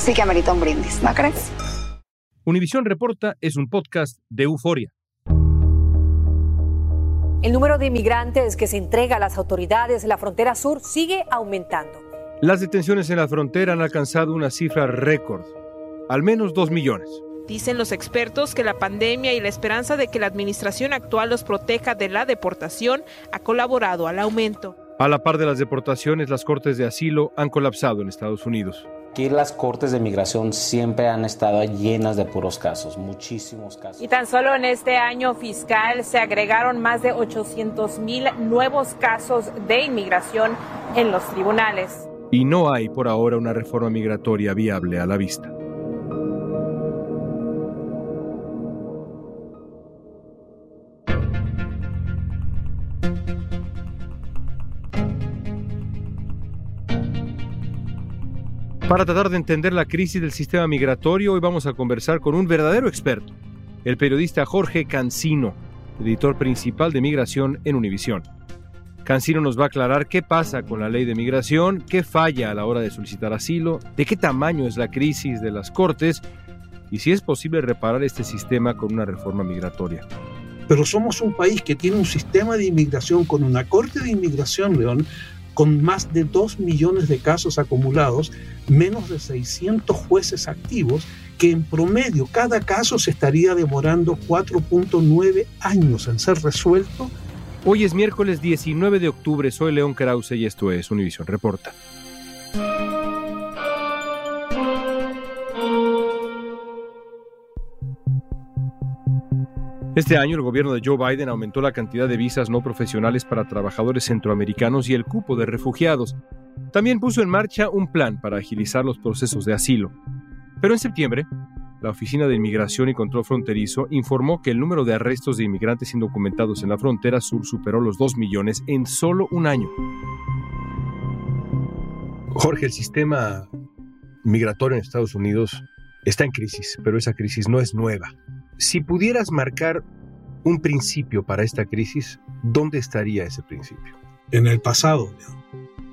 sí que amerita un brindis, ¿no crees? Univisión Reporta es un podcast de euforia. El número de inmigrantes que se entrega a las autoridades en la frontera sur sigue aumentando. Las detenciones en la frontera han alcanzado una cifra récord, al menos dos millones. Dicen los expertos que la pandemia y la esperanza de que la administración actual los proteja de la deportación ha colaborado al aumento. A la par de las deportaciones, las cortes de asilo han colapsado en Estados Unidos. Aquí las cortes de migración siempre han estado llenas de puros casos, muchísimos casos. Y tan solo en este año fiscal se agregaron más de 800 mil nuevos casos de inmigración en los tribunales. Y no hay por ahora una reforma migratoria viable a la vista. Para tratar de entender la crisis del sistema migratorio, hoy vamos a conversar con un verdadero experto, el periodista Jorge Cancino, editor principal de Migración en Univisión. Cancino nos va a aclarar qué pasa con la ley de migración, qué falla a la hora de solicitar asilo, de qué tamaño es la crisis de las cortes y si es posible reparar este sistema con una reforma migratoria. pero somos un país que tiene un sistema de inmigración con una corte de inmigración, León, con más de 2 millones de casos acumulados, menos de 600 jueces activos, que en promedio cada caso se estaría demorando 4.9 años en ser resuelto. Hoy es miércoles 19 de octubre, soy León Krause y esto es Univisión Reporta. Este año el gobierno de Joe Biden aumentó la cantidad de visas no profesionales para trabajadores centroamericanos y el cupo de refugiados. También puso en marcha un plan para agilizar los procesos de asilo. Pero en septiembre, la Oficina de Inmigración y Control Fronterizo informó que el número de arrestos de inmigrantes indocumentados en la frontera sur superó los 2 millones en solo un año. Jorge, el sistema migratorio en Estados Unidos está en crisis, pero esa crisis no es nueva. Si pudieras marcar un principio para esta crisis, ¿dónde estaría ese principio? En el pasado.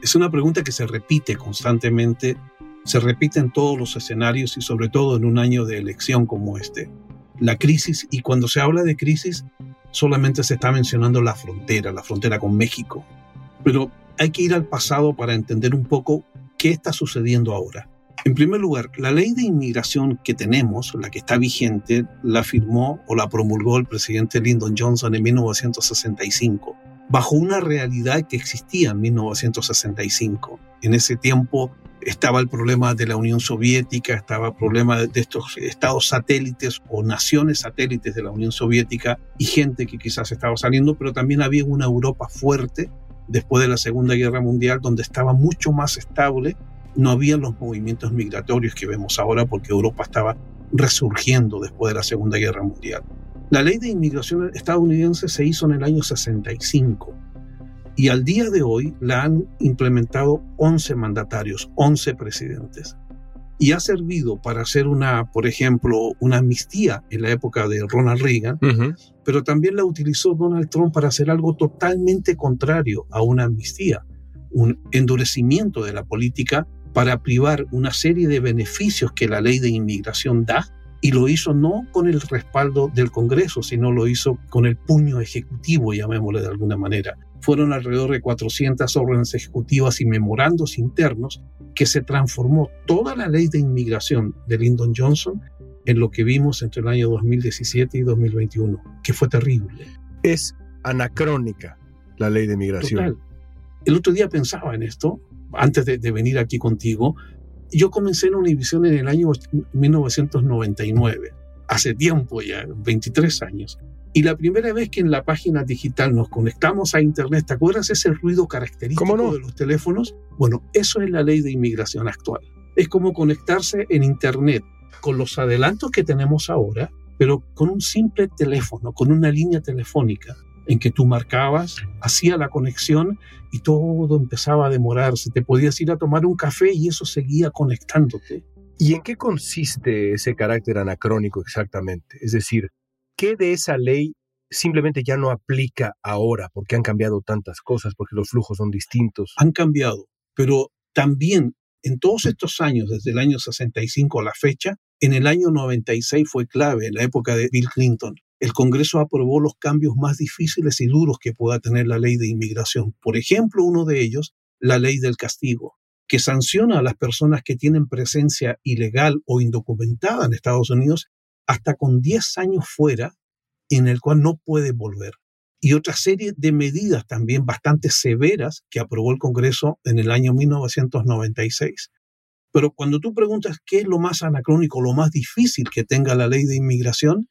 Es una pregunta que se repite constantemente, se repite en todos los escenarios y sobre todo en un año de elección como este. La crisis, y cuando se habla de crisis, solamente se está mencionando la frontera, la frontera con México. Pero hay que ir al pasado para entender un poco qué está sucediendo ahora. En primer lugar, la ley de inmigración que tenemos, la que está vigente, la firmó o la promulgó el presidente Lyndon Johnson en 1965, bajo una realidad que existía en 1965. En ese tiempo estaba el problema de la Unión Soviética, estaba el problema de estos estados satélites o naciones satélites de la Unión Soviética y gente que quizás estaba saliendo, pero también había una Europa fuerte después de la Segunda Guerra Mundial donde estaba mucho más estable no había los movimientos migratorios que vemos ahora porque Europa estaba resurgiendo después de la Segunda Guerra Mundial. La ley de inmigración estadounidense se hizo en el año 65 y al día de hoy la han implementado 11 mandatarios, 11 presidentes. Y ha servido para hacer una, por ejemplo, una amnistía en la época de Ronald Reagan, pero también la utilizó Donald Trump para hacer algo totalmente contrario a una amnistía, un endurecimiento de la política para privar una serie de beneficios que la ley de inmigración da y lo hizo no con el respaldo del Congreso, sino lo hizo con el puño ejecutivo, llamémosle de alguna manera. Fueron alrededor de 400 órdenes ejecutivas y memorandos internos que se transformó toda la ley de inmigración de Lyndon Johnson en lo que vimos entre el año 2017 y 2021, que fue terrible. Es anacrónica la ley de migración. Total. El otro día pensaba en esto, antes de, de venir aquí contigo, yo comencé en Univision en el año 1999, hace tiempo ya, 23 años. Y la primera vez que en la página digital nos conectamos a Internet, ¿te acuerdas ese ruido característico no? de los teléfonos? Bueno, eso es la ley de inmigración actual. Es como conectarse en Internet con los adelantos que tenemos ahora, pero con un simple teléfono, con una línea telefónica en que tú marcabas, hacía la conexión y todo empezaba a demorarse. Te podías ir a tomar un café y eso seguía conectándote. ¿Y en qué consiste ese carácter anacrónico exactamente? Es decir, ¿qué de esa ley simplemente ya no aplica ahora porque han cambiado tantas cosas, porque los flujos son distintos? Han cambiado, pero también en todos estos años, desde el año 65 a la fecha, en el año 96 fue clave, en la época de Bill Clinton. El Congreso aprobó los cambios más difíciles y duros que pueda tener la ley de inmigración. Por ejemplo, uno de ellos, la ley del castigo, que sanciona a las personas que tienen presencia ilegal o indocumentada en Estados Unidos hasta con 10 años fuera, en el cual no puede volver. Y otra serie de medidas también bastante severas que aprobó el Congreso en el año 1996. Pero cuando tú preguntas qué es lo más anacrónico, lo más difícil que tenga la ley de inmigración,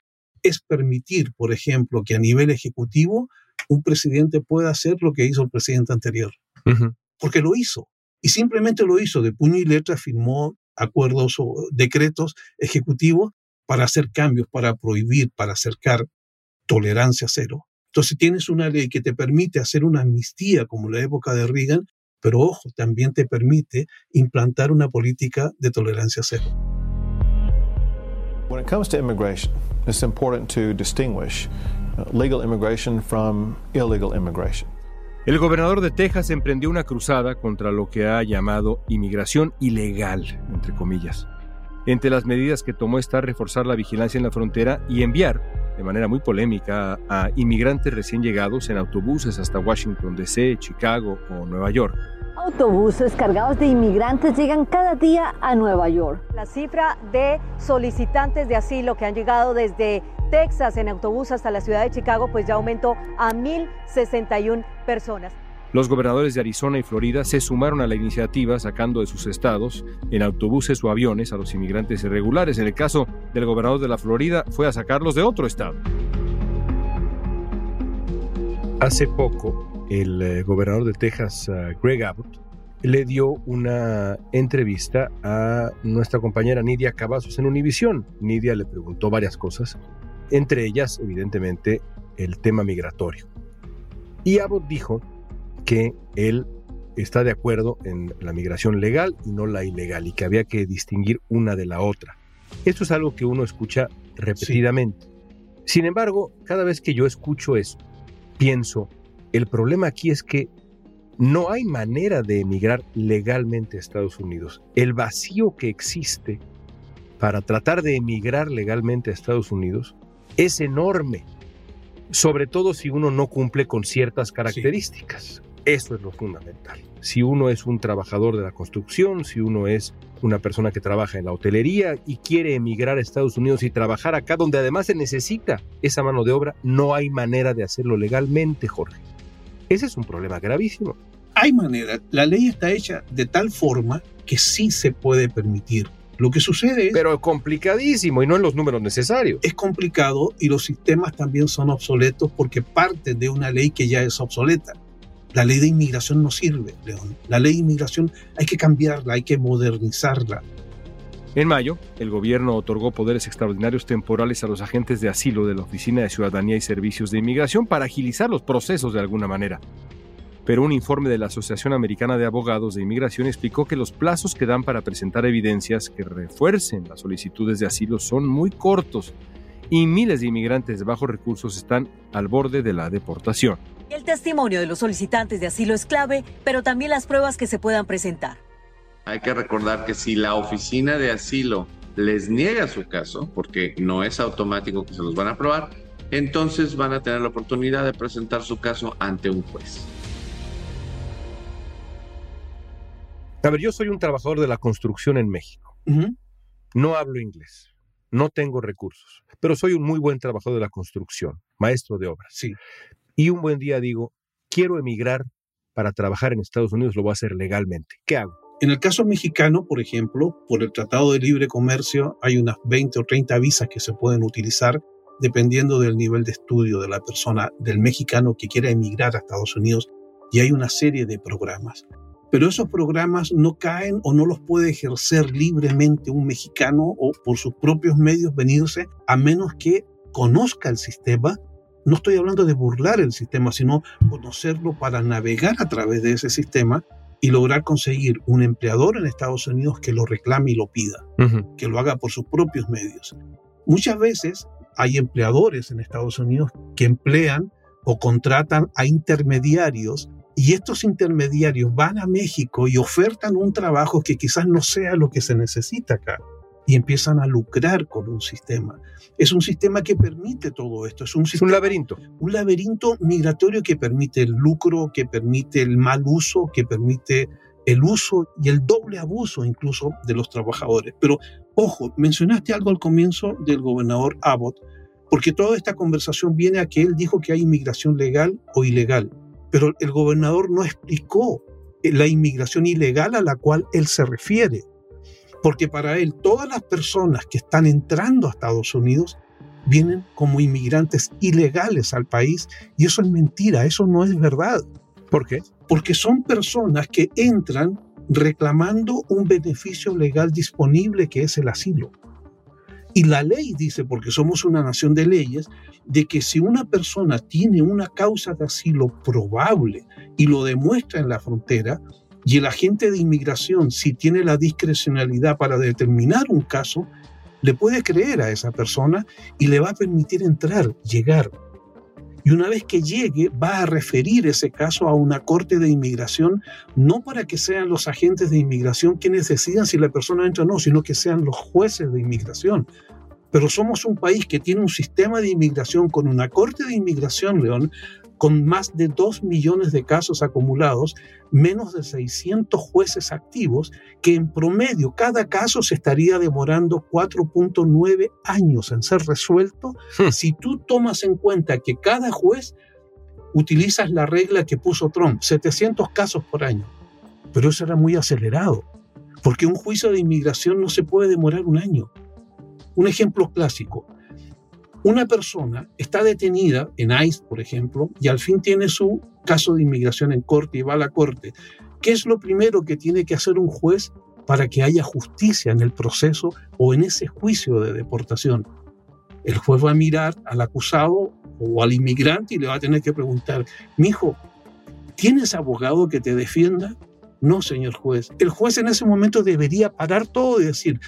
es permitir, por ejemplo, que a nivel ejecutivo un presidente pueda hacer lo que hizo el presidente anterior. Uh -huh. Porque lo hizo. Y simplemente lo hizo. De puño y letra firmó acuerdos o decretos ejecutivos para hacer cambios, para prohibir, para acercar tolerancia cero. Entonces tienes una ley que te permite hacer una amnistía como la época de Reagan, pero ojo, también te permite implantar una política de tolerancia cero. When it comes to immigration, it's important to distinguish legal immigration from illegal immigration. El gobernador de Texas emprendió una cruzada contra lo que ha llamado inmigración ilegal, entre comillas. Entre las medidas que tomó está reforzar la vigilancia en la frontera y enviar, de manera muy polémica, a inmigrantes recién llegados en autobuses hasta Washington, D.C., Chicago o Nueva York. Autobuses cargados de inmigrantes llegan cada día a Nueva York. La cifra de solicitantes de asilo que han llegado desde Texas en autobús hasta la ciudad de Chicago pues ya aumentó a 1.061 personas. Los gobernadores de Arizona y Florida se sumaron a la iniciativa sacando de sus estados en autobuses o aviones a los inmigrantes irregulares. En el caso del gobernador de la Florida fue a sacarlos de otro estado. Hace poco, el eh, gobernador de Texas, uh, Greg Abbott, le dio una entrevista a nuestra compañera Nidia Cavazos en Univisión. Nidia le preguntó varias cosas, entre ellas, evidentemente, el tema migratorio. Y Abbott dijo que él está de acuerdo en la migración legal y no la ilegal y que había que distinguir una de la otra. Esto es algo que uno escucha repetidamente. Sí. Sin embargo, cada vez que yo escucho eso, pienso, el problema aquí es que no hay manera de emigrar legalmente a Estados Unidos. El vacío que existe para tratar de emigrar legalmente a Estados Unidos es enorme, sobre todo si uno no cumple con ciertas características. Sí. Eso es lo fundamental. Si uno es un trabajador de la construcción, si uno es una persona que trabaja en la hotelería y quiere emigrar a Estados Unidos y trabajar acá donde además se necesita esa mano de obra, no hay manera de hacerlo legalmente, Jorge. Ese es un problema gravísimo. Hay manera. La ley está hecha de tal forma que sí se puede permitir. Lo que sucede es... Pero complicadísimo y no en los números necesarios. Es complicado y los sistemas también son obsoletos porque parten de una ley que ya es obsoleta. La ley de inmigración no sirve, León. La ley de inmigración hay que cambiarla, hay que modernizarla. En mayo, el gobierno otorgó poderes extraordinarios temporales a los agentes de asilo de la Oficina de Ciudadanía y Servicios de Inmigración para agilizar los procesos de alguna manera. Pero un informe de la Asociación Americana de Abogados de Inmigración explicó que los plazos que dan para presentar evidencias que refuercen las solicitudes de asilo son muy cortos y miles de inmigrantes de bajos recursos están al borde de la deportación. El testimonio de los solicitantes de asilo es clave, pero también las pruebas que se puedan presentar. Hay que recordar que si la oficina de asilo les niega su caso, porque no es automático que se los van a aprobar, entonces van a tener la oportunidad de presentar su caso ante un juez. A ver, yo soy un trabajador de la construcción en México. No hablo inglés, no tengo recursos, pero soy un muy buen trabajador de la construcción, maestro de obras. Sí. Y un buen día digo, quiero emigrar para trabajar en Estados Unidos, lo voy a hacer legalmente. ¿Qué hago? En el caso mexicano, por ejemplo, por el Tratado de Libre Comercio hay unas 20 o 30 visas que se pueden utilizar dependiendo del nivel de estudio de la persona, del mexicano que quiera emigrar a Estados Unidos, y hay una serie de programas. Pero esos programas no caen o no los puede ejercer libremente un mexicano o por sus propios medios venirse a menos que conozca el sistema. No estoy hablando de burlar el sistema, sino conocerlo para navegar a través de ese sistema y lograr conseguir un empleador en Estados Unidos que lo reclame y lo pida, que lo haga por sus propios medios. Muchas veces hay empleadores en Estados Unidos que emplean o contratan a intermediarios y estos intermediarios van a México y ofertan un trabajo que quizás no sea lo que se necesita acá y empiezan a lucrar con un sistema. Es un sistema que permite todo esto. Es un, un laberinto. Un laberinto migratorio que permite el lucro, que permite el mal uso, que permite el uso y el doble abuso incluso de los trabajadores. Pero ojo, mencionaste algo al comienzo del gobernador Abbott, porque toda esta conversación viene a que él dijo que hay inmigración legal o ilegal, pero el gobernador no explicó la inmigración ilegal a la cual él se refiere porque para él todas las personas que están entrando a Estados Unidos vienen como inmigrantes ilegales al país y eso es mentira, eso no es verdad. ¿Por qué? Porque son personas que entran reclamando un beneficio legal disponible que es el asilo. Y la ley dice, porque somos una nación de leyes, de que si una persona tiene una causa de asilo probable y lo demuestra en la frontera, y el agente de inmigración, si tiene la discrecionalidad para determinar un caso, le puede creer a esa persona y le va a permitir entrar, llegar. Y una vez que llegue, va a referir ese caso a una corte de inmigración, no para que sean los agentes de inmigración quienes decidan si la persona entra o no, sino que sean los jueces de inmigración. Pero somos un país que tiene un sistema de inmigración con una corte de inmigración, León, con más de 2 millones de casos acumulados, menos de 600 jueces activos, que en promedio cada caso se estaría demorando 4.9 años en ser resuelto hmm. si tú tomas en cuenta que cada juez utilizas la regla que puso Trump, 700 casos por año. Pero eso era muy acelerado, porque un juicio de inmigración no se puede demorar un año. Un ejemplo clásico, una persona está detenida en ICE, por ejemplo, y al fin tiene su caso de inmigración en corte y va a la corte. ¿Qué es lo primero que tiene que hacer un juez para que haya justicia en el proceso o en ese juicio de deportación? El juez va a mirar al acusado o al inmigrante y le va a tener que preguntar, mi hijo, ¿tienes abogado que te defienda? No, señor juez. El juez en ese momento debería parar todo y decir,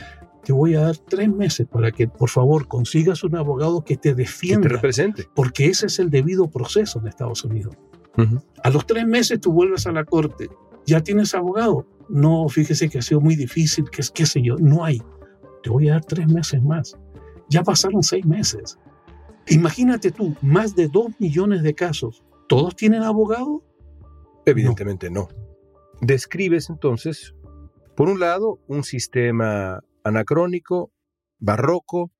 te voy a dar tres meses para que por favor consigas un abogado que te defienda. Que te represente. Porque ese es el debido proceso en Estados Unidos. A los tres meses tú vuelves a la corte. ¿Ya tienes abogado? No, fíjese que ha sido muy difícil, que es qué sé yo. No hay. Te voy a dar tres meses más. Ya pasaron seis meses. Imagínate tú, más de dos millones de casos. ¿Todos tienen abogado? Evidentemente no. Describes entonces, por un lado, un sistema anacrónico, barroco,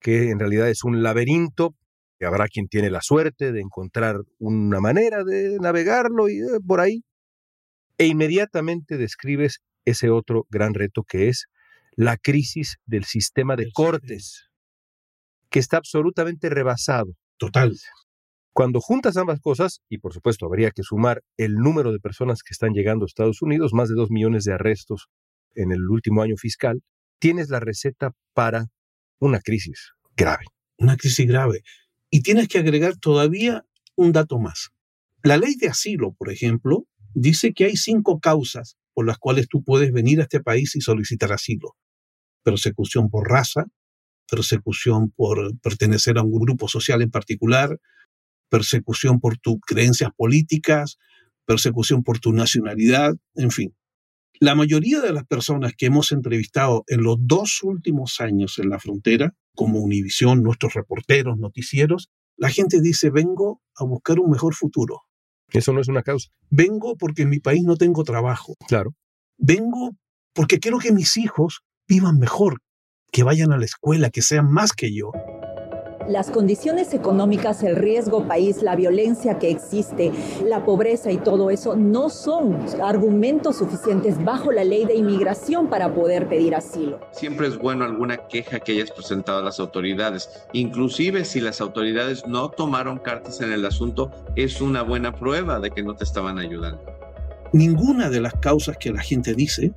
que en realidad es un laberinto, que habrá quien tiene la suerte de encontrar una manera de navegarlo y eh, por ahí. E inmediatamente describes ese otro gran reto que es la crisis del sistema de cortes, que está absolutamente rebasado. Total. Cuando juntas ambas cosas, y por supuesto habría que sumar el número de personas que están llegando a Estados Unidos, más de dos millones de arrestos en el último año fiscal, tienes la receta para una crisis grave. Una crisis grave. Y tienes que agregar todavía un dato más. La ley de asilo, por ejemplo, dice que hay cinco causas por las cuales tú puedes venir a este país y solicitar asilo. Persecución por raza, persecución por pertenecer a un grupo social en particular, persecución por tus creencias políticas, persecución por tu nacionalidad, en fin. La mayoría de las personas que hemos entrevistado en los dos últimos años en la frontera, como Univisión, nuestros reporteros, noticieros, la gente dice, vengo a buscar un mejor futuro. Eso no es una causa. Vengo porque en mi país no tengo trabajo. Claro. Vengo porque quiero que mis hijos vivan mejor, que vayan a la escuela, que sean más que yo las condiciones económicas, el riesgo país, la violencia que existe, la pobreza y todo eso no son argumentos suficientes bajo la ley de inmigración para poder pedir asilo. Siempre es bueno alguna queja que hayas presentado a las autoridades. Inclusive si las autoridades no tomaron cartas en el asunto, es una buena prueba de que no te estaban ayudando. Ninguna de las causas que la gente dice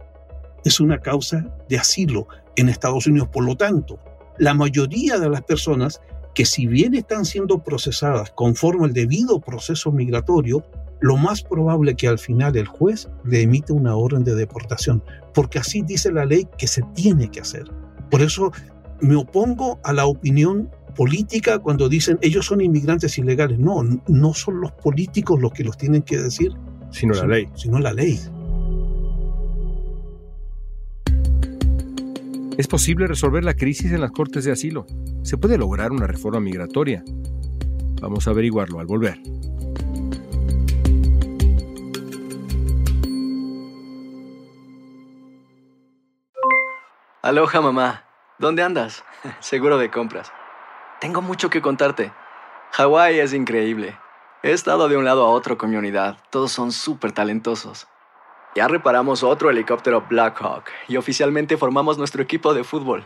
es una causa de asilo en Estados Unidos. Por lo tanto, la mayoría de las personas que si bien están siendo procesadas conforme al debido proceso migratorio, lo más probable que al final el juez le emite una orden de deportación, porque así dice la ley que se tiene que hacer. Por eso me opongo a la opinión política cuando dicen ellos son inmigrantes ilegales. No, no son los políticos los que los tienen que decir, sino la ley. Sino la ley. ¿Es posible resolver la crisis en las cortes de asilo? ¿Se puede lograr una reforma migratoria? Vamos a averiguarlo al volver. Aloha mamá, ¿dónde andas? Seguro de compras. Tengo mucho que contarte. Hawái es increíble. He estado de un lado a otro con mi unidad. Todos son súper talentosos. Ya reparamos otro helicóptero Blackhawk y oficialmente formamos nuestro equipo de fútbol.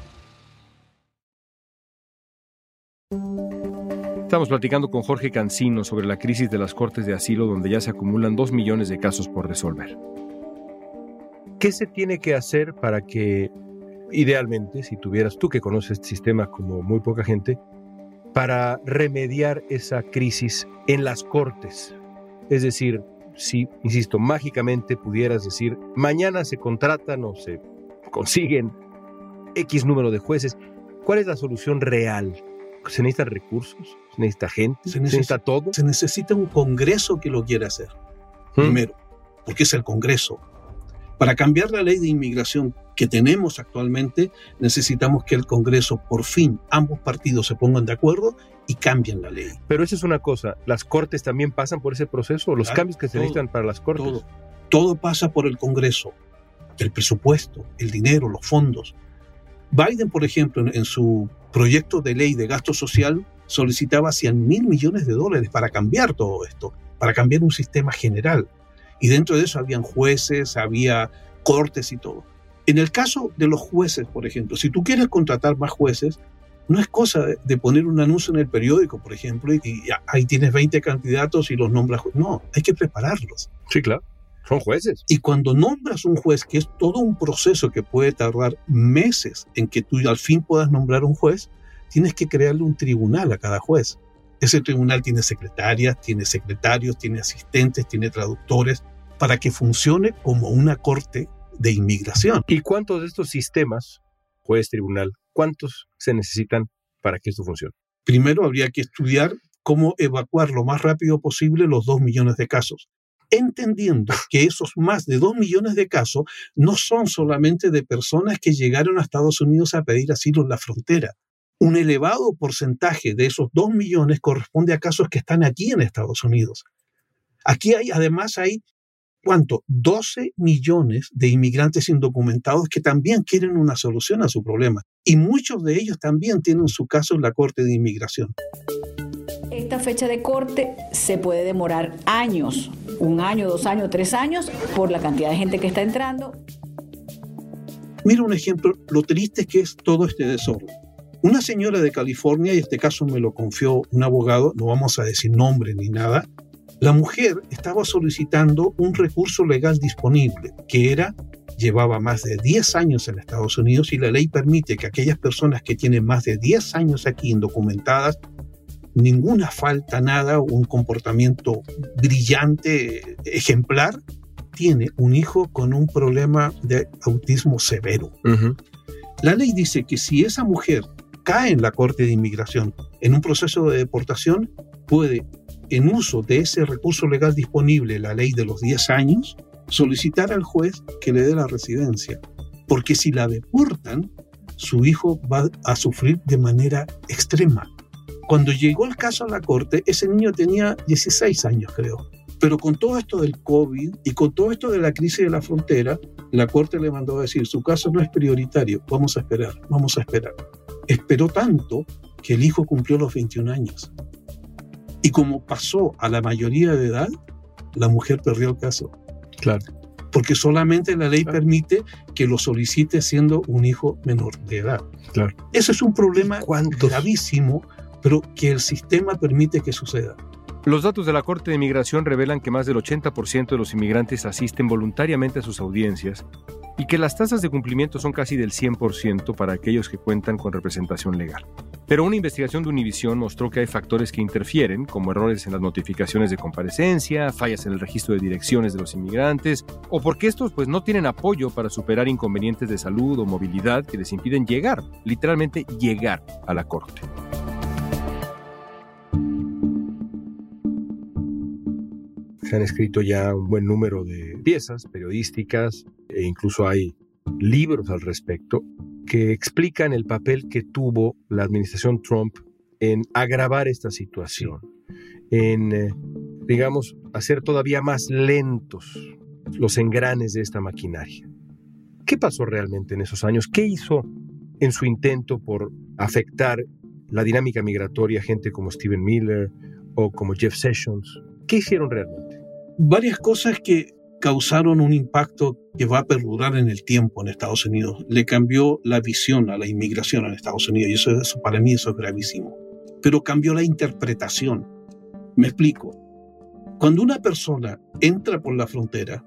Estamos platicando con Jorge Cancino sobre la crisis de las cortes de asilo donde ya se acumulan dos millones de casos por resolver. ¿Qué se tiene que hacer para que, idealmente, si tuvieras tú que conoces este sistema como muy poca gente, para remediar esa crisis en las cortes? Es decir, si, insisto, mágicamente pudieras decir, mañana se contratan o se consiguen X número de jueces, ¿cuál es la solución real? ¿Se necesitan recursos? ¿Se necesita gente? ¿Se necesita, todo? Se necesita un Congreso que lo quiera hacer. ¿Mm? Primero, porque es el Congreso. Para cambiar la ley de inmigración que tenemos actualmente, necesitamos que el Congreso, por fin, ambos partidos se pongan de acuerdo y cambien la ley. Pero eso es una cosa, ¿las cortes también pasan por ese proceso? ¿Los cambios que se necesitan para las cortes? Todo, todo pasa por el Congreso, el presupuesto, el dinero, los fondos. Biden, por ejemplo, en, su proyecto de ley de gasto social, solicitaba 100 mil millones de dólares para cambiar todo esto, para cambiar un sistema general. Y dentro de eso habían jueces, había cortes y todo. En el caso de los jueces, por ejemplo, si tú quieres contratar más jueces, no es cosa de poner un anuncio en el periódico, por ejemplo, y, ahí tienes 20 candidatos y los nombras. No, hay que prepararlos. Sí, claro. Son jueces. Y cuando nombras un juez, que es todo un proceso que puede tardar meses en que tú al fin puedas nombrar un juez, tienes que crearle un tribunal a cada juez. Ese tribunal tiene secretarias, tiene secretarios, tiene asistentes, tiene traductores, para que funcione como una corte de inmigración. ¿Y cuántos de estos sistemas, juez, tribunal, cuántos se necesitan para que esto funcione? Primero habría que estudiar cómo evacuar lo más rápido posible los dos millones de casos entendiendo que esos más de dos millones de casos no son solamente de personas que llegaron a Estados Unidos a pedir asilo en la frontera. Un elevado porcentaje de esos dos millones corresponde a casos que están aquí en Estados Unidos. Aquí hay, además, hay, ¿cuánto? 12 millones de inmigrantes indocumentados que también quieren una solución a su problema. Y muchos de ellos también tienen su caso en la Corte de Inmigración. Fecha de corte se puede demorar años, un año, dos años, tres años, por la cantidad de gente que está entrando. Mira un ejemplo, lo triste que es todo este desorden. Una señora de California, y este caso me lo confió un abogado, no vamos a decir nombre ni nada, la mujer estaba solicitando un recurso legal disponible, que era, llevaba más de 10 años en Estados Unidos y la ley permite que aquellas personas que tienen más de 10 años aquí indocumentadas, ninguna falta, nada, un comportamiento brillante, ejemplar, tiene un hijo con un problema de autismo severo. La ley dice que si esa mujer cae en la Corte de Inmigración en un proceso de deportación, puede en uso de ese recurso legal disponible, la ley de los 10 años, solicitar al juez que le dé la residencia. Porque si la deportan, su hijo va a sufrir de manera extrema. Cuando llegó el caso a la corte, ese niño tenía 16 años, creo. Pero con todo esto del COVID y con todo esto de la crisis de la frontera, la corte le mandó a decir, su caso no es prioritario, vamos a esperar, vamos a esperar. Esperó tanto que el hijo cumplió los 21 años. Y como pasó a la mayoría de edad, la mujer perdió el caso. Claro. Porque solamente la ley permite que lo solicite siendo un hijo menor de edad. Claro. Eso es un problema gravísimo, pero que el sistema permite que suceda. Los datos de la Corte de Inmigración revelan que más del 80% de los inmigrantes asisten voluntariamente a sus audiencias y que las tasas de cumplimiento son casi del 100% para aquellos que cuentan con representación legal. Pero una investigación de Univision mostró que hay factores que interfieren, como errores en las notificaciones de comparecencia, fallas en el registro de direcciones de los inmigrantes, o porque estos pues no tienen apoyo para superar inconvenientes de salud o movilidad que les impiden llegar, literalmente llegar a la corte. Se han escrito ya un buen número de piezas periodísticas e incluso hay libros al respecto que explican el papel que tuvo la administración Trump en agravar esta situación, en, eh, digamos, hacer todavía más lentos los engranes de esta maquinaria. ¿Qué pasó realmente en esos años? ¿Qué hizo en su intento por afectar la dinámica migratoria gente como Stephen Miller o como Jeff Sessions? ¿Qué hicieron realmente? Varias cosas que causaron un impacto que va a perdurar en el tiempo en Estados Unidos. Le cambió la visión a la inmigración en Estados Unidos y eso, eso para mí eso es gravísimo. Pero cambió la interpretación. Me explico. Cuando una persona entra por la frontera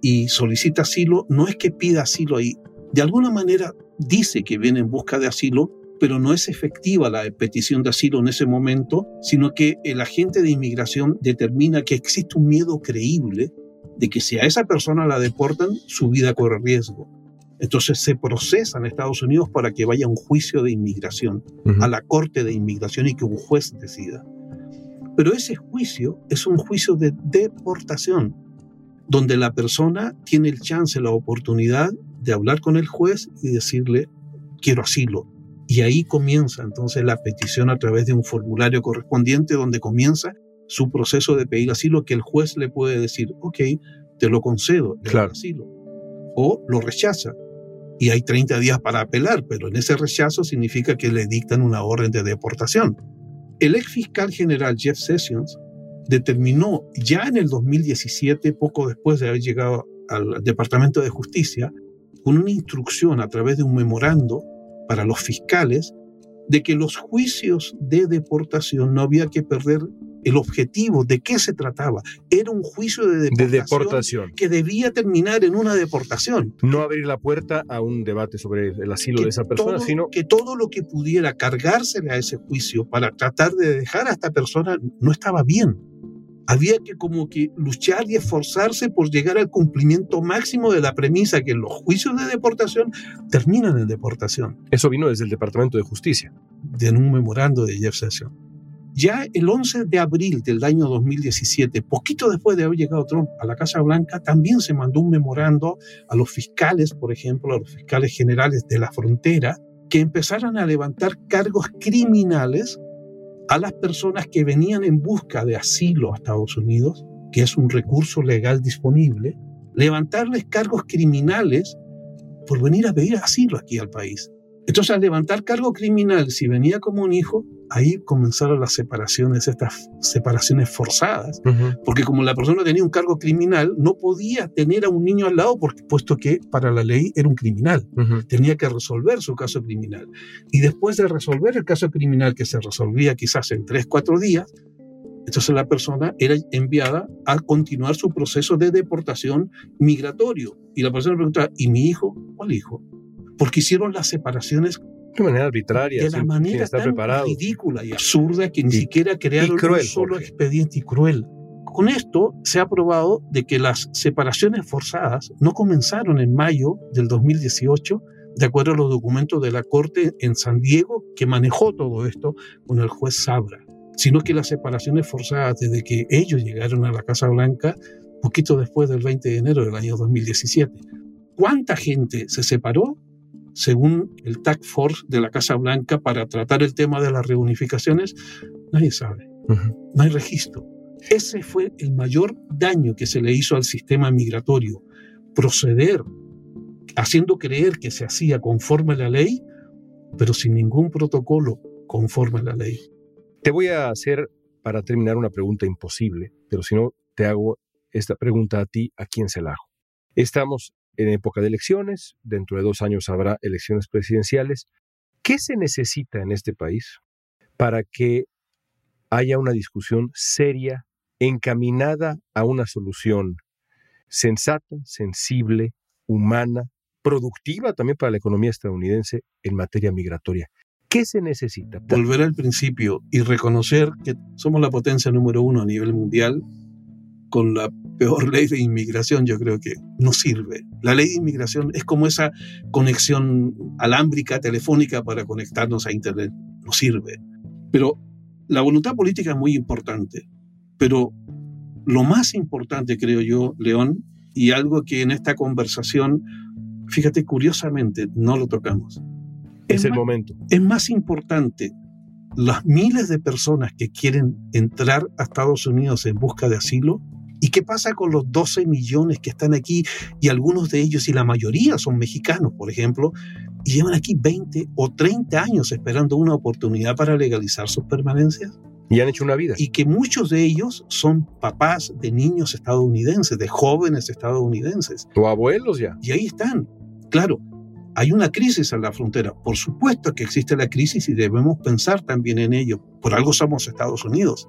y solicita asilo, no es que pida asilo ahí. De alguna manera dice que viene en busca de asilo, pero no es efectiva la petición de asilo en ese momento, sino que el agente de inmigración determina que existe un miedo creíble de que si a esa persona la deportan, su vida corre riesgo. Entonces se procesa en Estados Unidos para que vaya a un juicio de inmigración, a la corte de inmigración y que un juez decida. Pero ese juicio es un juicio de deportación, donde la persona tiene el chance, la oportunidad de hablar con el juez y decirle, quiero asilo. Y ahí comienza entonces la petición a través de un formulario correspondiente donde comienza su proceso de pedir asilo que el juez le puede decir, ok, te lo concedo, el asilo, o lo rechaza. Y hay 30 días para apelar, pero en ese rechazo significa que le dictan una orden de deportación. El ex fiscal general Jeff Sessions determinó ya en el 2017, poco después de haber llegado al Departamento de Justicia, con una instrucción a través de un memorando para los fiscales de que los juicios de deportación no había que perder el objetivo, de qué se trataba. Era un juicio de deportación, que debía terminar en una deportación. No abrir la puerta a un debate sobre el asilo de esa persona, sino que todo lo que pudiera cargársele a ese juicio para tratar de dejar a esta persona no estaba bien. Había que como que luchar y esforzarse por llegar al cumplimiento máximo de la premisa que los juicios de deportación terminan en deportación. Eso vino desde el Departamento de Justicia. De un memorando de Jeff Sessions. Ya el 11 de abril del año 2017, poquito después de haber llegado Trump a la Casa Blanca, también se mandó un memorando a los fiscales, por ejemplo, a los fiscales generales de la frontera, que empezaran a levantar cargos criminales a las personas que venían en busca de asilo a Estados Unidos, que es un recurso legal disponible, levantarles cargos criminales por venir a pedir asilo aquí al país. Entonces, al levantar cargo criminal, si venía como un hijo, ahí comenzaron las separaciones, estas separaciones forzadas, porque como la persona tenía un cargo criminal, no podía tener a un niño al lado, porque, puesto que para la ley era un criminal, tenía que resolver su caso criminal. Y después de resolver el caso criminal, que se resolvía quizás en tres, cuatro días, entonces la persona era enviada a continuar su proceso de deportación migratorio. Y la persona preguntaba, ¿y mi hijo? ¿Cuál hijo? porque hicieron las separaciones de manera arbitraria, de la manera tan ridícula y absurda que ni siquiera crearon un solo expediente y cruel. Con esto se ha probado de que las separaciones forzadas no comenzaron en mayo del 2018, de acuerdo a los documentos de la Corte en San Diego, que manejó todo esto con el juez Sabra, sino que las separaciones forzadas desde que ellos llegaron a la Casa Blanca, poquito después del 20 de enero del año 2017. ¿Cuánta gente se separó? Según el TAC Force de la Casa Blanca para tratar el tema de las reunificaciones, nadie sabe. No hay registro. Ese fue el mayor daño que se le hizo al sistema migratorio. Proceder haciendo creer que se hacía conforme a la ley, pero sin ningún protocolo conforme a la ley. Te voy a hacer, para terminar, una pregunta imposible, pero si no, te hago esta pregunta a ti, ¿a quién se la hago? Estamos en época de elecciones, dentro de dos años habrá elecciones presidenciales. ¿Qué se necesita en este país para que haya una discusión seria, encaminada a una solución sensata, sensible, humana, productiva también para la economía estadounidense en materia migratoria? ¿Qué se necesita? Volver al principio y reconocer que somos la potencia número uno a nivel mundial con la peor ley de inmigración, yo creo que no sirve. La ley de inmigración es como esa conexión alámbrica, telefónica para conectarnos a Internet. No sirve. Pero la voluntad política es muy importante. Pero lo más importante, creo yo, León, y algo que en esta conversación, fíjate, curiosamente, no lo tocamos. Es, el momento. Es más importante las miles de personas que quieren entrar a Estados Unidos en busca de asilo ¿Y qué pasa con los 12 millones que están aquí y algunos de ellos y la mayoría son mexicanos, por ejemplo, y llevan aquí 20 o 30 años esperando una oportunidad para legalizar sus permanencias? Y han hecho una vida. Y que muchos de ellos son papás de niños estadounidenses, de jóvenes estadounidenses. O abuelos ya. Y ahí están. Claro, hay una crisis en la frontera. Por supuesto que existe la crisis y debemos pensar también en ello. Por algo somos Estados Unidos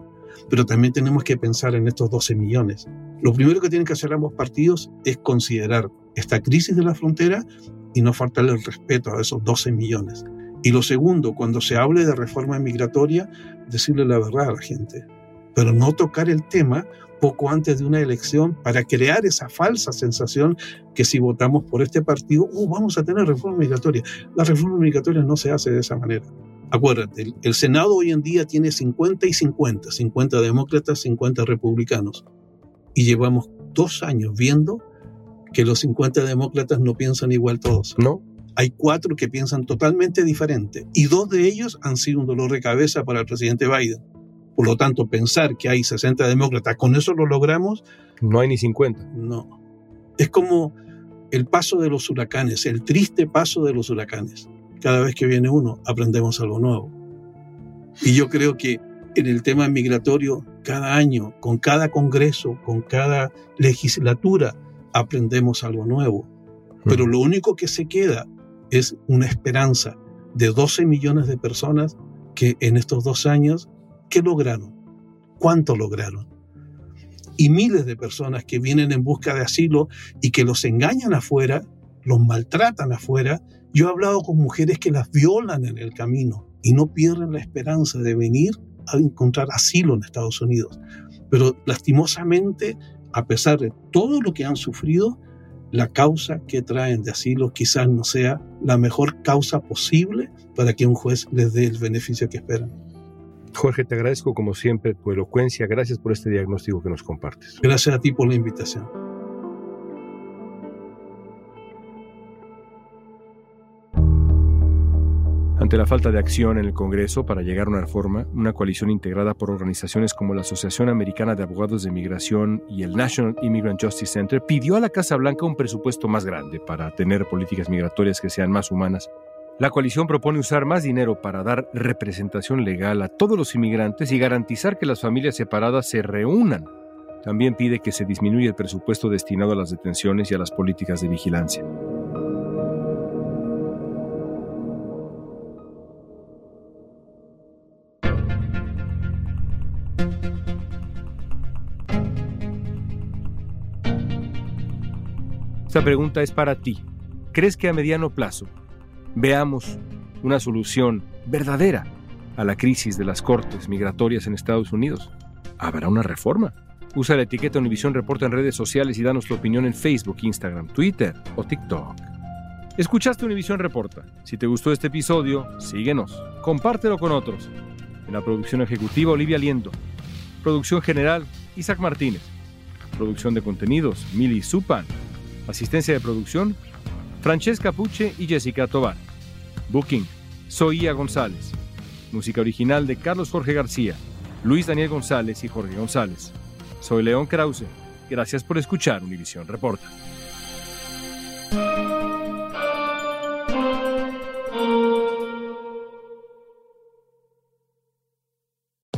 pero también tenemos que pensar en estos 12 millones. Lo primero que tienen que hacer ambos partidos es considerar esta crisis de la frontera y no faltarle el respeto a esos 12 millones. Y lo segundo, cuando se hable de reforma migratoria, decirle la verdad a la gente, pero no tocar el tema poco antes de una elección para crear esa falsa sensación que si votamos por este partido, oh, vamos a tener reforma migratoria. La reforma migratoria no se hace de esa manera. Acuérdate, el, Senado hoy en día tiene 50 y 50, 50 demócratas, 50 republicanos. Y llevamos dos años viendo que los 50 demócratas no piensan igual todos. No. Hay cuatro que piensan totalmente diferente y dos de ellos han sido un dolor de cabeza para el presidente Biden. Por lo tanto, pensar que hay 60 demócratas, con eso lo logramos. No hay ni 50. No. Es como el paso de los huracanes, el triste paso de los huracanes cada vez que viene uno aprendemos algo nuevo. Y yo creo que en el tema migratorio, cada año, con cada congreso, con cada legislatura, aprendemos algo nuevo. Pero lo único que se queda es una esperanza de 12 millones de personas que en estos dos años, ¿qué lograron? ¿Cuánto lograron? Y miles de personas que vienen en busca de asilo y que los engañan afuera, los maltratan afuera yo he hablado con mujeres que las violan en el camino y no pierden la esperanza de venir a encontrar asilo en Estados Unidos. Pero lastimosamente, a pesar de todo lo que han sufrido, la causa que traen de asilo quizás no sea la mejor causa posible para que un juez les dé el beneficio que esperan. Jorge, te agradezco como siempre tu elocuencia. Gracias por este diagnóstico que nos compartes. Gracias a ti por la invitación. Ante la falta de acción en el Congreso para llegar a una reforma, una coalición integrada por organizaciones como la Asociación Americana de Abogados de Migración y el National Immigrant Justice Center pidió a la Casa Blanca un presupuesto más grande para tener políticas migratorias que sean más humanas. La coalición propone usar más dinero para dar representación legal a todos los inmigrantes y garantizar que las familias separadas se reúnan. También pide que se disminuya el presupuesto destinado a las detenciones y a las políticas de vigilancia. Esta pregunta es para ti. ¿Crees que a mediano plazo veamos una solución verdadera a la crisis de las cortes migratorias en Estados Unidos? ¿Habrá una reforma? Usa la etiqueta Univisión Reporta en redes sociales y danos tu opinión en Facebook, Instagram, Twitter o TikTok. Escuchaste Univisión Reporta. Si te gustó este episodio, síguenos. Compártelo con otros. En la producción ejecutiva, Olivia Liendo. Producción general, Isaac Martínez. Producción de contenidos, Mili Supan. Asistencia de producción, Francesca Puche y Jessica Tobar. Booking, Soía González. Música original de Carlos Jorge García, Luis Daniel González y Jorge González. Soy León Krause. Gracias por escuchar Univisión Reporta.